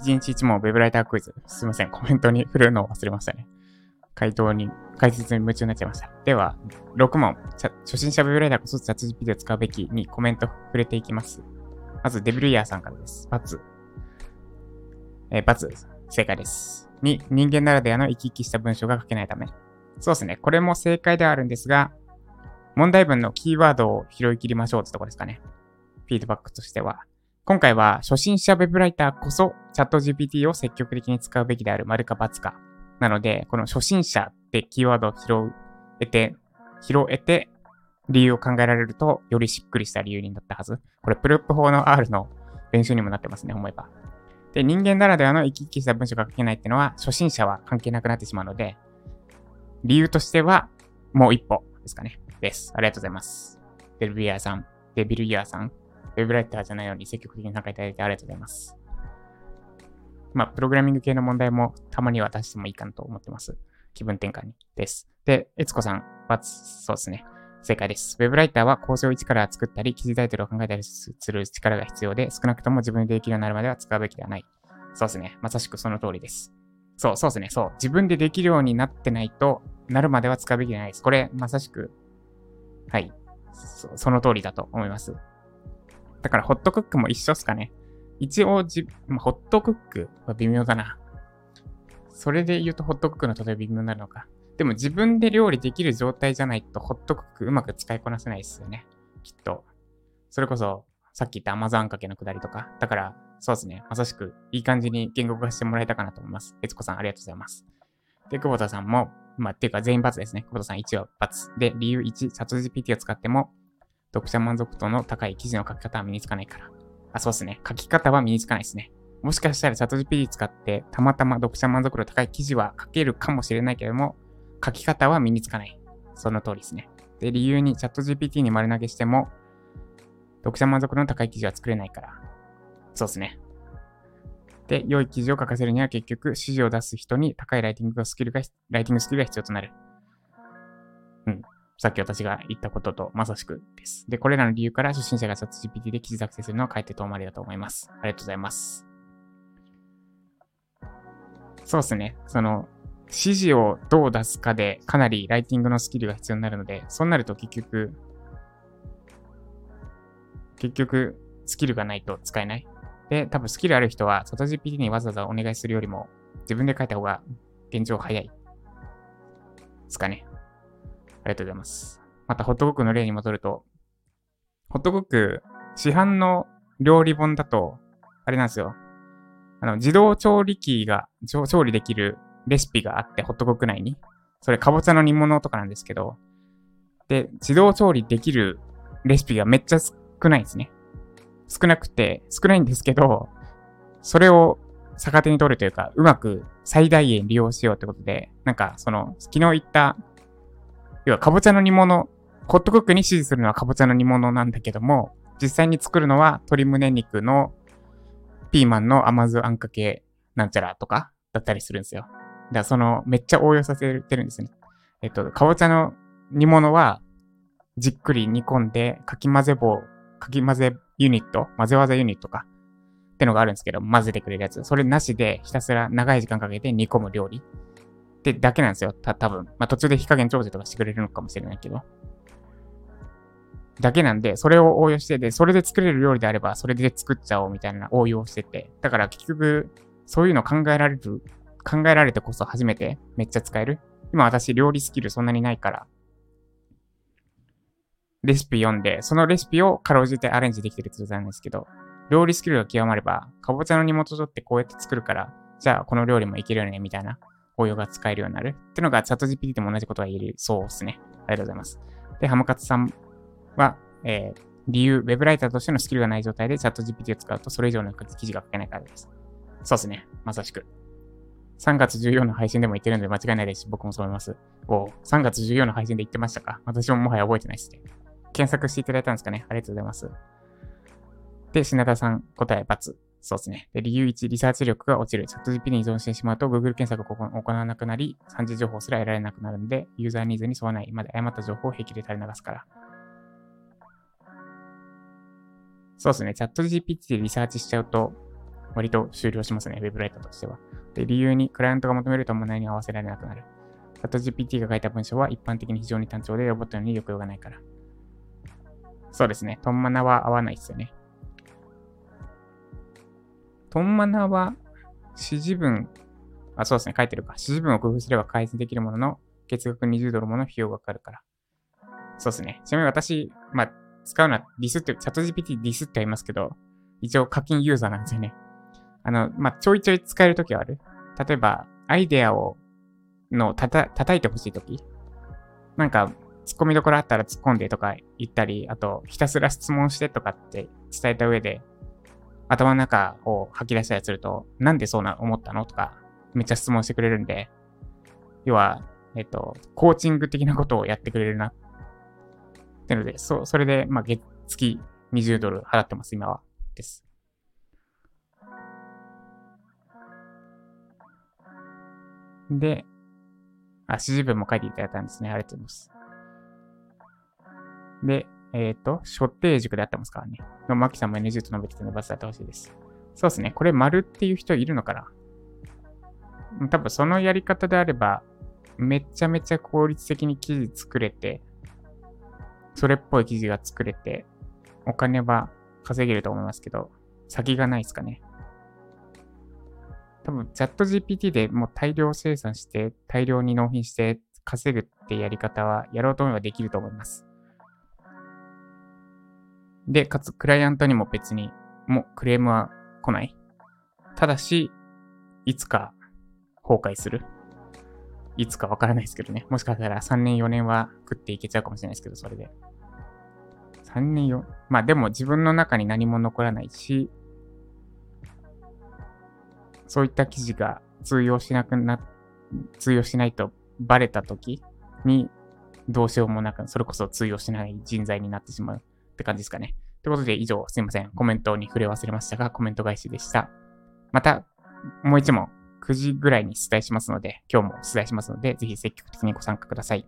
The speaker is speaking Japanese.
一日一問ウェブライタークイズ。すいません。コメントに振るのを忘れましたね。回答に、解説に夢中になっちゃいました。では、6問。初心者ウェブライターこそチャット GPT を使うべきにコメント触れていきます。まず、デビルイヤーさんからです。バツ。え、バツ。正解です。2、人間ならではの生き生きした文章が書けないため。そうですね。これも正解ではあるんですが、問題文のキーワードを拾い切りましょうってとこですかね。フィードバックとしては。今回は初心者ウェブライターこそチャット GPT を積極的に使うべきである丸か×か。なので、この初心者ってキーワードを拾えて、拾えて、理由を考えられると、よりしっくりした理由になったはず。これ、プルップ法の R の練習にもなってますね、思えば。で、人間ならではの生き生きした文章が書けないっていうのは、初心者は関係なくなってしまうので、理由としては、もう一歩ですかね。です。ありがとうございます。デビルイヤーさん、デビルイヤーさん、ウェブライターじゃないのに積極的に参加いただいてありがとうございます。まあ、プログラミング系の問題もたまには出してもいいかなと思ってます。気分転換にです。で、えつこさん、バツ、そうですね。正解です。ウェブライターは構成を一から作ったり、記事タイトルを考えたりする力が必要で、少なくとも自分でできるようになるまでは使うべきではない。そうですね。まさしくその通りです。そう、そうですね。そう。自分でできるようになってないとなるまでは使うべきではないです。これ、まさしく、はい。そその通りだと思います。だから、ホットクックも一緒っすかね。一応じ、ま、ホットクックは微妙だな。それで言うとホットクックの例え微妙になるのか。でも自分で料理できる状態じゃないとホットクックうまく使いこなせないですよね。きっと。それこそ、さっき言った Amazon かけのくだりとか。だから、そうですね。まさしくいい感じに言語化してもらえたかなと思います。悦子さんありがとうございます。で、久保田さんも、まあ、っていうか全員罰ですね。久保田さん1は罰。で、理由1、チャット GPT を使っても、読者満足度の高い記事の書き方は身につかないから。あ、そうですね。書き方は身につかないですね。もしかしたらチャット GPT 使ってたまたま読者満足度高い記事は書けるかもしれないけども、書き方は身につかない。その通りですね。で、理由にチャット GPT に丸投げしても、読者満足度の高い記事は作れないから。そうですね。で、良い記事を書かせるには結局指示を出す人に高いライティングスキルが、ライティングスキルが必要となる。うん。さっき私が言ったこととまさしくです。で、これらの理由から初心者がチャット GPT で記事作成するのは変えって遠回りだと思います。ありがとうございます。そうですね。その、指示をどう出すかでかなりライティングのスキルが必要になるので、そうなると結局、結局、スキルがないと使えない。で、多分スキルある人は、チャット GPT にわざわざお願いするよりも、自分で書いた方が現状早い。ですかね。ありがとうございます。また、ホットクックの例に戻ると、ホットクック、市販の料理本だと、あれなんですよ。あの、自動調理器が、調理できるレシピがあって、ホットクック内に。それ、かぼちゃの煮物とかなんですけど、で、自動調理できるレシピがめっちゃ少ないんですね。少なくて、少ないんですけど、それを逆手に取るというか、うまく最大限利用しようってことで、なんか、その、昨日言った要は、かぼちゃの煮物、ホットクックに指示するのはかぼちゃの煮物なんだけども、実際に作るのは鶏胸肉のピーマンの甘酢あんかけなんちゃらとかだったりするんですよ。だからその、めっちゃ応用させてるんですね。えっと、かぼちゃの煮物は、じっくり煮込んで、かき混ぜ棒、かき混ぜユニット、混ぜ技ユニットか、ってのがあるんですけど、混ぜてくれるやつ。それなしで、ひたすら長い時間かけて煮込む料理。ってだけなんですよ。た、多分。まあ、途中で火加減調整とかしてくれるのかもしれないけど。だけなんで、それを応用してで、それで作れる料理であれば、それで作っちゃおうみたいな応用してて。だから結局、そういうの考えられる、考えられてこそ初めてめっちゃ使える。今私料理スキルそんなにないから、レシピ読んで、そのレシピをかろうじてアレンジできてるってことなんですけど、料理スキルが極まれば、かぼちゃの煮元取ってこうやって作るから、じゃあこの料理もいけるよね、みたいな応用が使えるようになるってのがチャット GPT でも同じことが言えるそうですね。ありがとうございます。で、ハムカツさんは、えー、理由、ウェブライターとしてのスキルがない状態でチャット GPT を使うとそれ以上の記事が書けないからです。そうですね。まさしく。3月14の配信でも言ってるので間違いないですし、僕もそう思います。お3月14の配信で言ってましたか私ももはや覚えてないですね。検索していただいたんですかねありがとうございます。で、品田さん、答え×。そうですね。で、理由1、リサーチ力が落ちる。チャット GP に依存してしまうと、Google 検索を行わなくなり、産地情報すら得られなくなるので、ユーザーニーズに沿わないまで誤った情報を平気で垂れ流すから。そうですね。チャット GPT でリサーチしちゃうと、割と終了しますね。ウェブライターとしては。で、理由に、クライアントが求めると問題に合わせられなくなる。チャット GPT が書いた文章は一般的に非常に単調で、ロボットに抑揚がないから。そうですね。トンマナは合わないですよね。トンマナは指示文、あ、そうですね。書いてるか。指示文を工夫すれば改善できるものの、月額20ドルもの費用がかかるから。そうですね。ちなみに私、まあ、使うのはディスって、チャット GPT ディスって言いますけど、一応課金ユーザーなんですよね。あの、まあ、ちょいちょい使えるときはある。例えば、アイデアを、の、たた、叩いてほしいとき。なんか、突っ込みどころあったら突っ込んでとか言ったり、あと、ひたすら質問してとかって伝えた上で、頭の中を吐き出したりすると、なんでそうな思ったのとか、めっちゃ質問してくれるんで、要は、えっと、コーチング的なことをやってくれるな。ってので、そ、それで、まあ、月、月20ドル払ってます、今は。です。で、あ、指示文も書いていただいたんですね。ありがとうございます。で、えっ、ー、と、所定塾であってますからね。の、マキさんも NG と述べてたので、バツってほしいです。そうですね。これ、丸っていう人いるのかな？多分そのやり方であれば、めちゃめちゃ効率的に記事作れて、それっぽい記事が作れて、お金は稼げると思いますけど、先がないですかね。多分、チャット GPT でもう大量生産して、大量に納品して稼ぐってやり方は、やろうと思えばできると思います。で、かつ、クライアントにも別に、もうクレームは来ない。ただし、いつか崩壊する。いつかわからないですけどね。もしかしたら3年4年は食っていけちゃうかもしれないですけど、それで。3年4、まあでも自分の中に何も残らないし、そういった記事が通用しなくな、通用しないとバレた時にどうしようもなく、それこそ通用しない人材になってしまうって感じですかね。ということで以上すいません。コメントに触れ忘れましたが、コメント返しでした。また、もう一問、9時ぐらいに出題しますので、今日も出題しますので、ぜひ積極的にご参加ください。